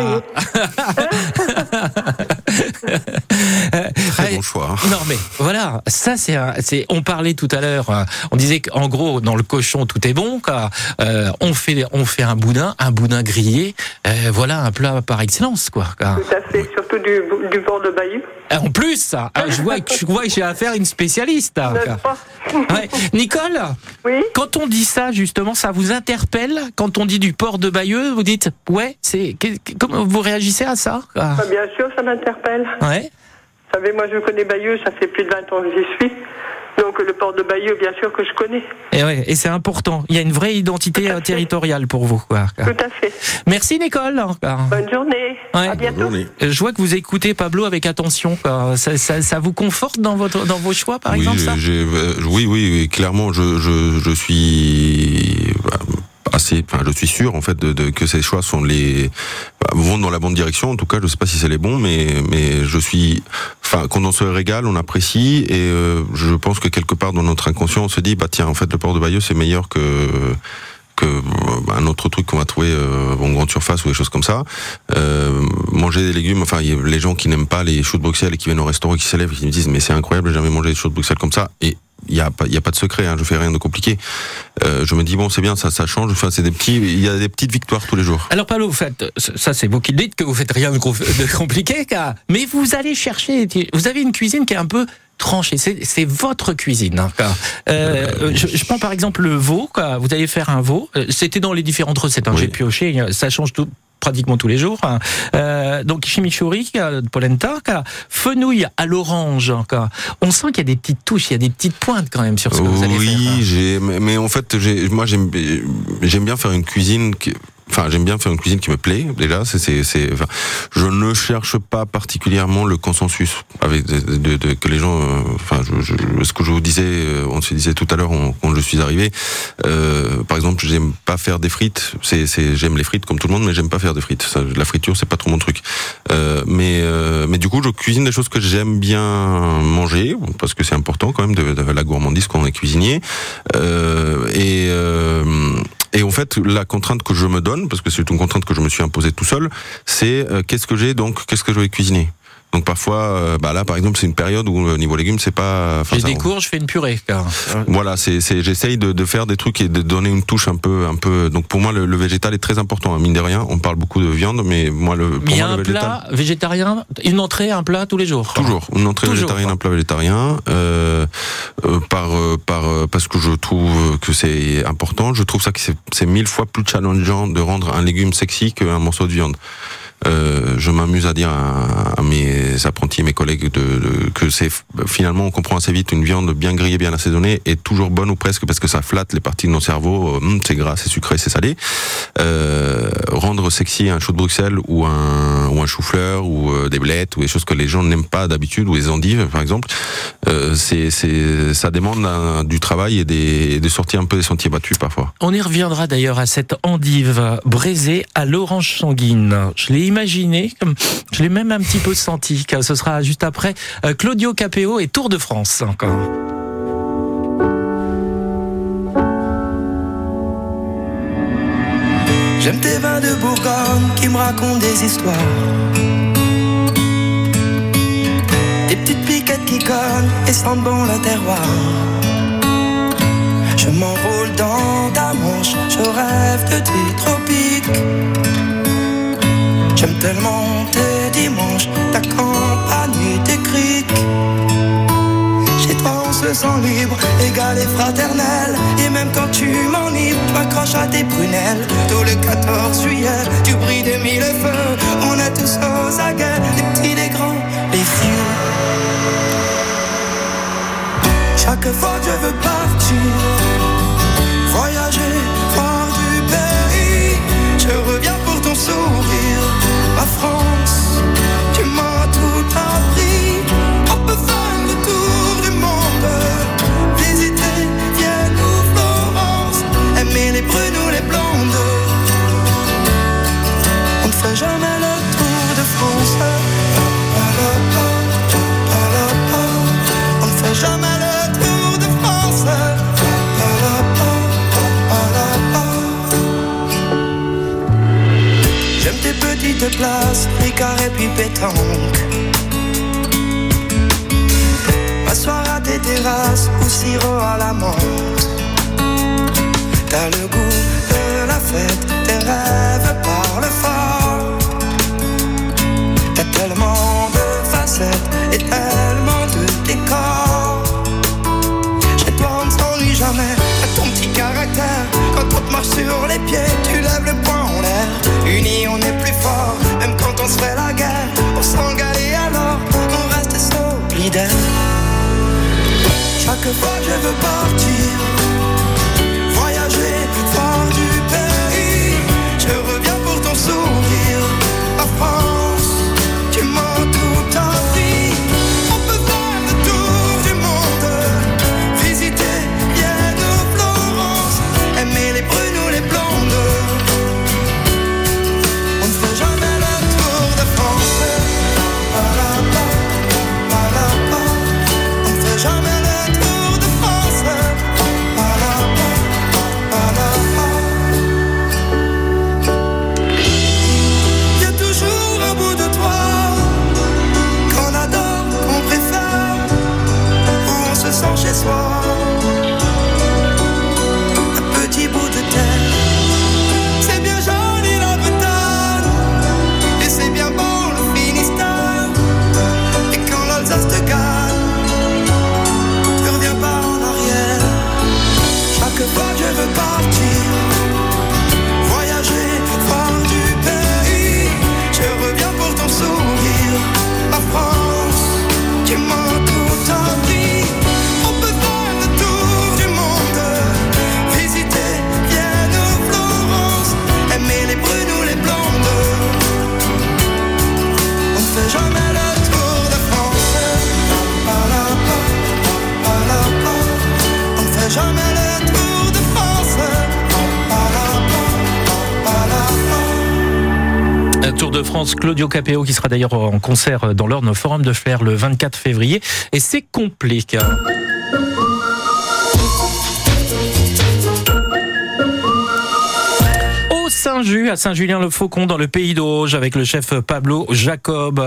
Très bon choix. Non mais voilà, ça c'est, on parlait tout à l'heure, on disait qu'en gros dans le cochon tout est bon, quoi. Euh, on fait on fait un boudin, un boudin grillé, euh, voilà un plat par excellence quoi. quoi. Tout à fait, surtout du, du port de Bayeux. Ah, En plus, ah, je vois, que- je vois que j'ai affaire à une spécialiste. Ouais. Nicole, quand on dit ça justement, ça vous interpelle quand on dit du port de Bayeux, vous dites ouais, c'est comment vous réagissez à ça? Quoi Ah, bien sûr, ça m'interpelle. Ouais. Vous savez, moi, je connais Bayeux, ça fait plus de 20 ans que j'y suis. Donc, le port de Bayeux, bien sûr que je connais. Et, ouais, et c'est important. Il y a une vraie identité euh, territoriale pour vous. Quoi. Tout à fait. Merci Nicole. Bonne journée. Ouais. À bientôt. Je vois que vous écoutez Pablo avec attention. quoi. Ça, ça- ça vous conforte dans, votre, dans vos choix, par oui, exemple ça? euh, oui, oui, oui, clairement, je, je, je suis bah, assez, enfin, je suis sûr en fait de, de- que ces choix sont les bah, vont dans la bonne direction. En tout cas, je sais pas si c'est les bons, mais mais je suis, enfin, quand on se régale, on apprécie et euh, je pense que quelque part dans notre inconscient, on se dit bah tiens, en fait, le port de Bayeux c'est meilleur que que euh, un autre truc qu'on va trouver euh, en grande surface ou des choses comme ça. Euh, manger des légumes, enfin les gens qui n'aiment pas les choux de Bruxelles et qui viennent au restaurant et qui s'élèvent et qui me disent mais c'est incroyable, j'ai jamais mangé des choux de Bruxelles comme ça il y a a pas de secret, hein, je fais rien de compliqué. Euh, je me dis bon c'est bien ça ça change, enfin c'est des petits il y a des petites victoires tous les jours. Alors Pablo, vous faites, ça c'est vous qui le dites que vous faites rien de, compliqué, car, mais vous allez chercher, vous avez une cuisine qui est un peu tranchée, c'est votre cuisine. hein, car. Euh, je, je prends par exemple le veau, quoi. vous allez faire un veau, Euh, c'était dans les différentes recettes, hein, j'ai pioché, ça change tout pratiquement tous les jours. hein. Euh, donc chimichurri euh, polenta, fenouil à l'orange. quoi. On sent qu'il y a des petites touches, il y a des petites pointes quand même sur ce que vous allez faire. Oui, j'ai, mais, en fait, moi, j'aime, j'aime bien faire une cuisine qui, enfin, j'aime bien faire une cuisine qui me plaît. Déjà, c'est, c'est, c'est- enfin, je ne cherche pas particulièrement le consensus avec de, de- de- que les gens, euh, enfin, je, je- ce que je vous disais, euh, on se disait tout à l'heure quand je suis arrivé. Euh, par exemple, j'aime pas faire des frites. C'est, c'est, j'aime les frites comme tout le monde, mais j'aime pas faire des frites. Ça, la friture, c'est pas trop mon truc. Euh, mais, euh, mais du coup, je cuisine des choses que j'aime bien manger parce que c'est important quand même de, la gourmandise quand on est cuisinier. Et et en fait, la contrainte que je me donne, parce que c'est une contrainte que je me suis imposée tout seul, c'est euh, qu'est-ce que j'ai donc, qu'est-ce que je vais cuisiner? Donc parfois, euh, bah là par exemple, c'est une période où au niveau légumes, c'est pas. enfin, J'ai des cours, je fais une purée. quoi. voilà, c'est, c'est, j'essaye de, de faire des trucs et de donner une touche un peu, un peu. Donc pour moi, le, le végétal est très important. hein, mine de rien, on parle beaucoup de viande, mais moi, le, pour Il y a moi, un le végétal. plat végétarien, une entrée, un plat tous les jours. Toujours une entrée Toujours, végétarienne, quoi. un plat végétarien, euh, euh, par euh, par euh, parce que je trouve que c'est important. Je trouve ça que c'est c'est mille fois plus challengeant de rendre un légume sexy qu'un morceau de viande. Euh, je m'amuse à dire à, à mes apprentis, mes collègues, de, de- que c'est finalement on comprend assez vite une viande bien grillée, bien assaisonnée est toujours bonne ou presque parce que ça flatte les parties de nos cerveaux. Euh, hum, c'est gras, c'est sucré, c'est salé. Euh, rendre sexy un chou de Bruxelles ou un ou un chou-fleur ou euh, des blettes ou des choses que les gens n'aiment pas d'habitude ou les endives par exemple, c'est c'est ça demande du travail et des de sortir un peu des sentiers battus parfois. On y reviendra d'ailleurs à cette endive braisée à l'orange sanguine. Je imaginé, je l'ai même un petit peu senti, car ce sera juste après euh, Claudio Capéo et Tour de France encore. J'aime tes vins de Bourgogne qui me racontent des histoires. Des petites piquettes qui cognent et sentent bon le terroir. Je m'enroule dans ta manche, je rêve de tes tropiques. J'aime tellement tes dimanches, ta campagne tes criques. Chez toi on se sent libre, égal et fraternel. Et même quand tu m'enivres, tu accroches à tes prunelles. Tout le 14 juillet, tu brilles de mille feux. On est tous aux aguets, les petits, les grands, les vieux. Chaque fois que je veux partir, voyager, voir du pays, je reviens pour ton sourire. Ma Petites places, Ricard et puis pétanque. M'asseoir à tes terrasses ou sirop à la menthe. T'as le goût de la fête, tes rêves parlent fort. T'as tellement de facettes et tellement de décors. Chez toi on ne s'ennuie jamais, t'as ton petit caractère. Te marche sur les pieds, tu lèves le poing en l'air. Unis on est plus fort, même quand on se fait la guerre. On s'engale et alors on reste solidaire. Chaque fois je veux partir, se Claudio Capéo qui sera d'ailleurs en concert dans l'Orne Forum de Flair le 24 février. Et c'est complet. Saint-Just, à Saint-Julien-le-Faucon, dans le pays d'Auge, avec le chef Pablo Jacob,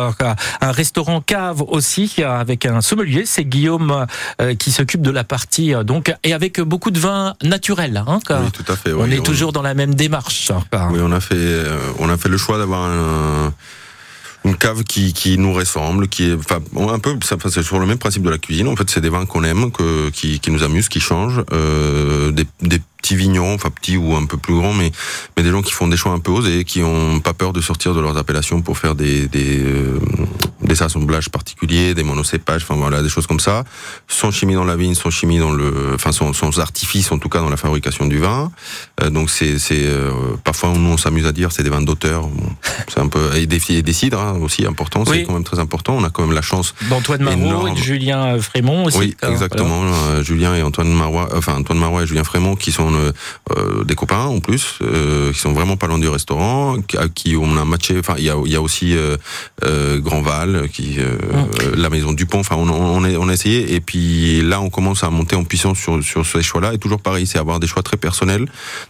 un restaurant cave aussi, avec un sommelier, c'est Guillaume euh, qui s'occupe de la partie, euh, donc, et avec beaucoup de vin naturel. Hein, Oui, tout à fait. on est toujours dans la même démarche. hein. Oui, on a fait, euh, on a fait le choix d'avoir un- une cave qui, qui nous ressemble, qui est, enfin, un peu, c'est sur le même principe de la cuisine. En fait, c'est des vins qu'on aime, que, qui, qui nous amusent, qui changent, euh, des, des petits vignons, enfin petits ou un peu plus grands, mais, mais des gens qui font des choix un peu osés, qui ont pas peur de sortir de leurs appellations pour faire des, des, euh, des assemblages particuliers, des monocépages, enfin voilà, des choses comme ça. Sans chimie dans la vigne, sans chimie dans le, enfin sans, sans artifice en tout cas dans la fabrication du vin. Euh, donc c'est, c'est euh, parfois nous on s'amuse à dire c'est des vins d'auteur. Bon, c'est un peu et des, et des cidres hein, aussi important, Oui. c'est quand même très important. On a quand même la chance D'Antoine énorme. et de Julien Frémont aussi. Oui, hein, exactement. Euh, Julien et Antoine Marois, enfin Antoine Marois et Julien Frémont, qui sont euh, euh, des copains en plus, euh, qui sont vraiment pas loin du restaurant, à qui on a matché. Enfin, il y a, y a aussi euh, qui euh, euh, la maison Dupont. Enfin, on, on, est, on a essayé. Et puis là, on commence à monter en puissance sur, sur ces choix-là. Et toujours pareil, c'est avoir des choix très personnels,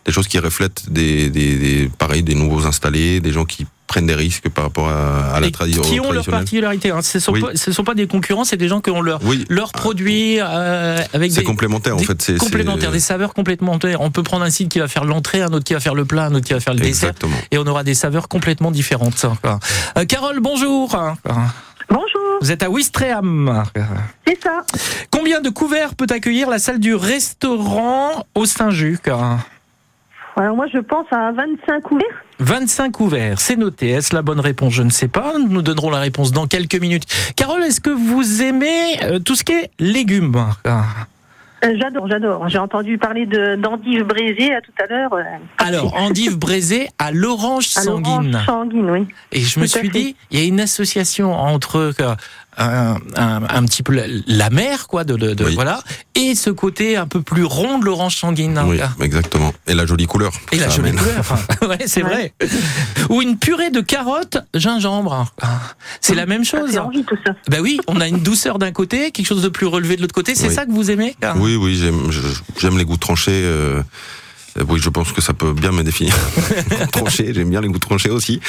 des choses qui reflètent des, des, des pareil, des nouveaux installés, des gens qui prennent des risques par rapport à, à la tradition qui ont leur particularité. Hein. Ce ne sont, Oui. pas- ce sont pas des concurrents, c'est des gens qui ont leur, Oui. leur produit euh, avec C'est des complémentaire, en fait, c'est- complémentaires, c'est- des saveurs complémentaires. On peut prendre un site qui va faire l'entrée, un autre qui va faire le plat, un autre qui va faire le Exactement. dessert, et on aura des saveurs complètement différentes. Quoi. Euh, Carole, bonjour. Bonjour. Vous êtes à Ouistreham. C'est ça. Combien de couverts peut accueillir la salle du restaurant au Saint-Juc Alors moi, je pense à 25 couverts. 25 couverts, c'est noté. Est-ce la bonne réponse? Je ne sais pas. Nous donnerons la réponse dans quelques minutes. Carole, est-ce que vous aimez euh, tout ce qui est légumes? Euh, j'adore, j'adore. J'ai entendu parler de d'endives braisées à tout à l'heure. euh, Alors, endive braisée à l'orange à l'orange sanguine. sanguine, oui. Et je me Tout à suis fait. dit, il y a une association entre un, un- un petit peu la, mer, quoi, de, de- de- voilà, et ce côté un peu plus rond de l'orange sanguine. hein, Oui, exactement. Et la jolie couleur. Et la Ça jolie amène. couleur. enfin, ouais, c'est vrai. Ou une purée de carottes, gingembre. Ah, C'est la même chose. fait envie, tout ça. Ben oui, on a une douceur d'un côté, quelque chose de plus relevé de l'autre côté. C'est Oui. ça que vous aimez. Oui, oui, j'aime, les goûts tranchés. euh, oui, je pense que ça peut bien me définir. tranché, j'aime bien les goûts tranchés aussi.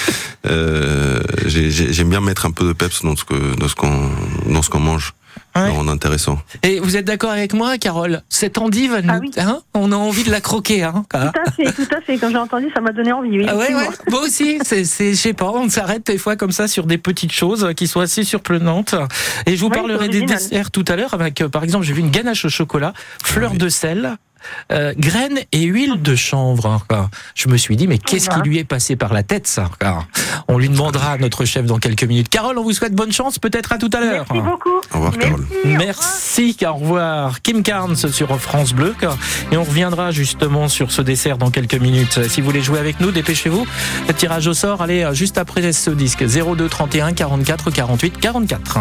Euh, j'ai- j'ai- j'aime bien mettre un peu de peps dans ce que, dans ce qu'on, dans ce qu'on mange. Ouais. En intéressant. Et vous êtes d'accord avec moi, Carole? Cette endive, elle nous- hein, on a envie de la croquer. Hein. Tout à fait, tout à fait. Quand j'ai entendu, ça m'a donné envie. Oui, Ah ouais, ouais. effectivement. Moi aussi, je sais pas, on s'arrête des fois comme ça sur des petites choses qui sont assez surprenantes. Et je vous Ouais, parlerai des desserts tout à l'heure avec, euh, par exemple, j'ai vu une ganache au chocolat, fleur de sel. Euh, graines et huile de chanvre. hein. Je me suis dit, mais qu'est-ce qui lui est passé par la tête, ça. On lui demandera à notre chef dans quelques minutes. Carole, on vous souhaite bonne chance, peut-être à tout à l'heure. Merci beaucoup. Au revoir, Carole. Merci, au revoir. Kim Carnes sur France Bleu. Et on reviendra justement sur ce dessert dans quelques minutes. Si vous voulez jouer avec nous, dépêchez-vous. Le tirage au sort, allez, euh, juste après ce disque. 02 31 44 48 44.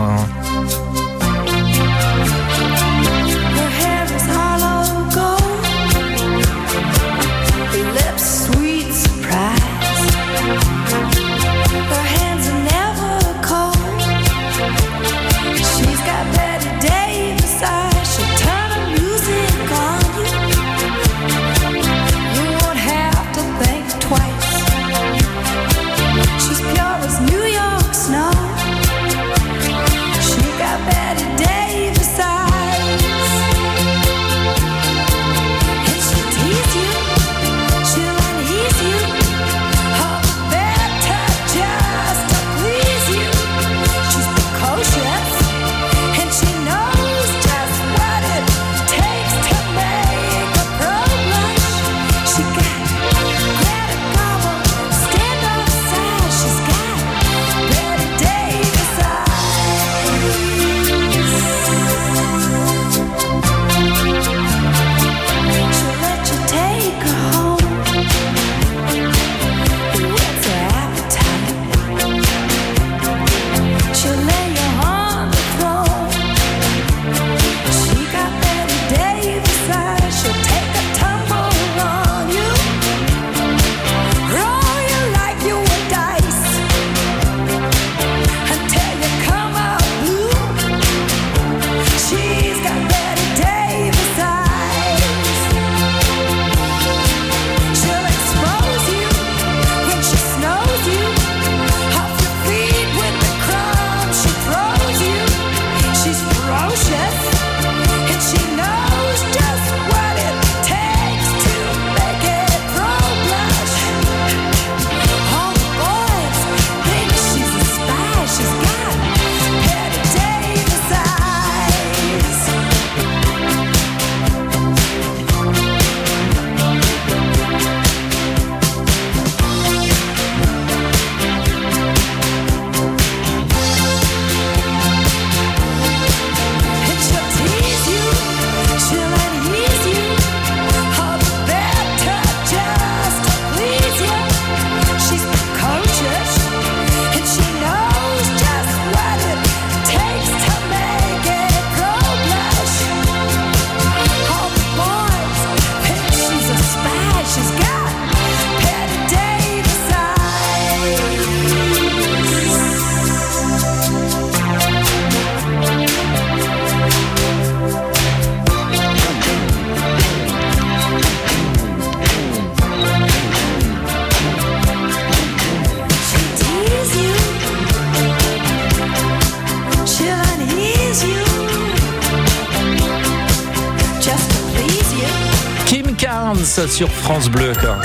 Sur France Bleu. quoi.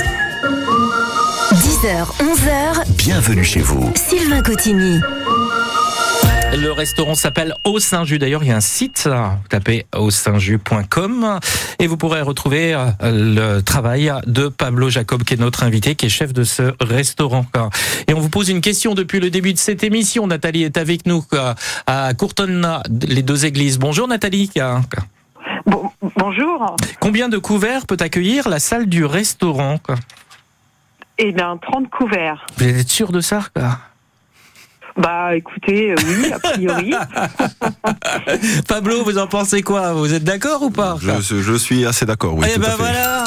10h, 11h, Bienvenue chez vous. Sylvain Cotigny. Le restaurant s'appelle Au Saint-Just. D'ailleurs, il y a un site, vous tapez ausaintjus.com et vous pourrez retrouver euh, le travail de Pablo Jacob, qui est notre invité, qui est chef de ce restaurant. Et on vous pose une question depuis le début de cette émission. Nathalie est avec nous à Courtonna, les deux églises. Bonjour Nathalie. Bonjour. Combien de couverts peut accueillir la salle du restaurant Eh bien, 30 couverts. Vous êtes sûr de ça quoi? Bah écoutez, euh, oui, a priori. Pablo, vous en pensez quoi? Vous êtes d'accord ou pas? Je, je suis assez d'accord, oui. Eh ben voilà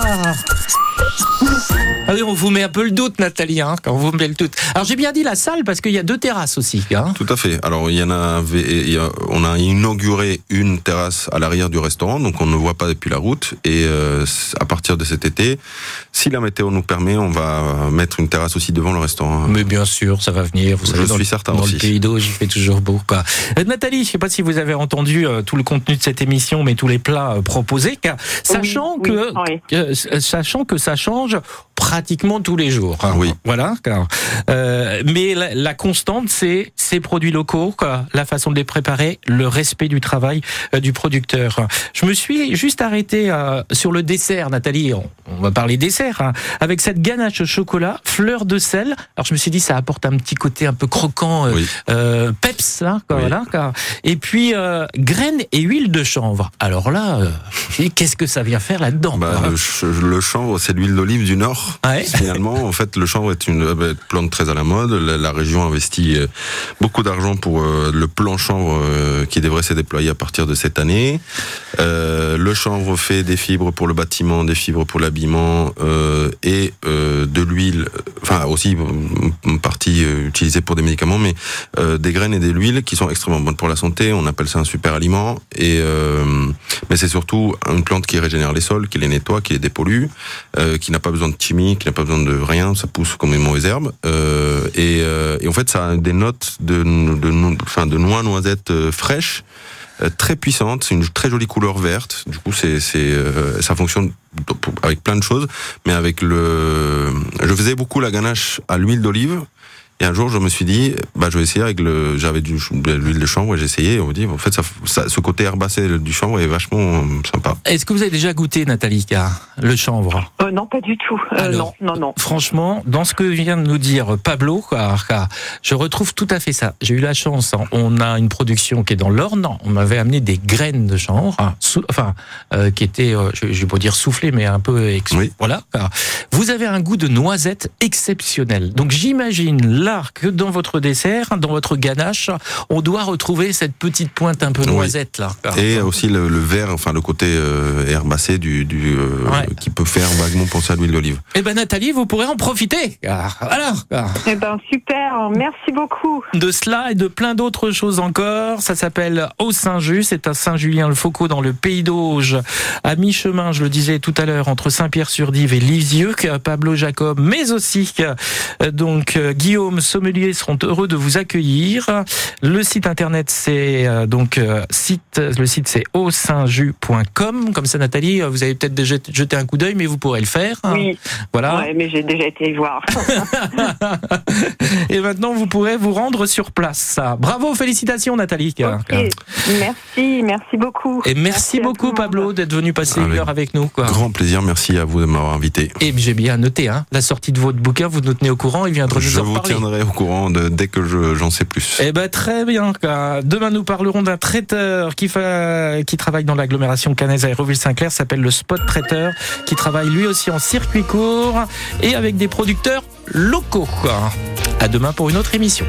Ah oui, on vous met un peu le doute, Nathalie, hein, quand vous met le doute. Alors j'ai bien dit la salle parce qu'il y a deux terrasses aussi. Hein. Tout à fait. Alors il y en a, il y a- on a inauguré une terrasse à l'arrière du restaurant, donc on ne voit pas depuis la route. Et euh, à partir de cet été, si la météo nous permet, on va mettre une terrasse aussi devant le restaurant. Mais bien sûr, ça va venir. Vous Je savez, dans, suis le- certain dans aussi. le pays d'eau, j'y fais toujours beau. Quoi. Euh, Nathalie, je ne sais pas si vous avez entendu euh, tout le contenu de cette émission, mais tous les plats euh, proposés, car, sachant, oui, que, oui. que- euh, sachant que ça change pratiquement tous les jours. hein. Voilà. car, euh, mais la, la constante, c'est ces produits locaux, quoi, la façon de les préparer, le respect du travail euh, du producteur. Je me suis juste arrêté euh, sur le dessert, Nathalie. On, on va parler dessert, hein, avec cette ganache au chocolat, fleur de sel. Alors je me suis dit, ça apporte un petit côté un peu croquant, euh, euh, peps, quoi, voilà, quoi. Et puis euh, graines et huile de chanvre. Alors là, euh, qu'est-ce que ça vient faire là-dedans Bah, le, ch- le chanvre, c'est l'huile d'olive du Nord. Finalement, en fait, le chanvre est une euh, plante très à la mode. La, la région investit beaucoup d'argent pour le plan chanvre qui devrait se déployer à partir de cette année. Le chanvre fait des fibres pour le bâtiment, des fibres pour l'habillement et de l'huile, enfin aussi une partie utilisée pour des médicaments, mais euh, des graines et de l'huile qui sont extrêmement bonnes pour la santé. On appelle ça un super aliment. Et euh, mais c'est surtout une plante qui régénère les sols, qui les nettoie, qui les dépollue, euh, qui n'a pas besoin de chimie, qui n'a pas besoin de rien. Ça pousse comme une mauvaise herbe. Et, en fait, ça a des notes de, noix noisettes fraîches. Très puissante, c'est une très jolie couleur verte. Du coup, ça fonctionne avec plein de choses, mais avec le, je faisais beaucoup la ganache à l'huile d'olive. Et un jour, je me suis dit, bah, je vais essayer avec le, j'avais du, de l'huile de chanvre et j'ai essayé. Et on me dit, en fait, ça, ça- ce côté herbacé du chanvre est vachement sympa. Est-ce que vous avez déjà goûté, Nathalie, car le chanvre? Euh, non, pas du tout. Euh, Alors, non, non, non. Franchement, dans ce que vient de nous dire Pablo, car je retrouve tout à fait ça. J'ai eu la chance, hein, on a une production qui est dans l'Orne, on m'avait amené des graines de chanvre, hein, sou- enfin, euh, qui étaient, euh, je, je vais pas dire soufflées, mais un peu... ex- Voilà. car Vous avez un goût de noisette exceptionnel. Donc j'imagine que dans votre dessert, dans votre ganache, on doit retrouver cette petite pointe un peu noisette là. Et aussi le, le vert, enfin le côté euh, herbacé du, du euh, qui peut faire vaguement penser à l'huile d'olive. Eh ben Nathalie, vous pourrez en profiter. car Voilà. car Eh ben super, merci beaucoup. De cela et de plein d'autres choses encore. Ça s'appelle Au Saint-Just. C'est à Saint-Julien-le-Faucon dans le Pays d'Auge. À mi-chemin, je le disais tout à l'heure, entre Saint-Pierre-sur-Dive et Lisieux. que Pablo Jacob, mais aussi euh, donc euh, Guillaume Sommelier seront heureux de vous accueillir. Le site internet, c'est euh, donc euh, site, le site c'est ausaintjus.com. Comme ça, Nathalie, euh, vous avez peut-être déjà jeté un coup d'œil, mais vous pourrez le faire. Oui. Voilà. Ouais, mais j'ai déjà été y voir. Et maintenant, vous pourrez vous rendre sur place. Bravo, félicitations Nathalie. Merci, merci beaucoup. Et merci, beaucoup Pablo d'être venu passer une heure avec nous. Quoi. Grand plaisir, merci à vous de m'avoir invité. Et j'ai bien noté hein, la sortie de votre bouquin, vous nous tenez au courant, il viendra nous en vous reparler. Au courant dès que je- j'en sais plus. Eh ben très bien. Demain nous parlerons d'un traiteur qui, travaille dans l'agglomération canaise à Aéroville-Saint-Clair, s'appelle le Spot Traiteur, qui travaille lui aussi en circuit court et avec des producteurs locaux. À demain pour une autre émission.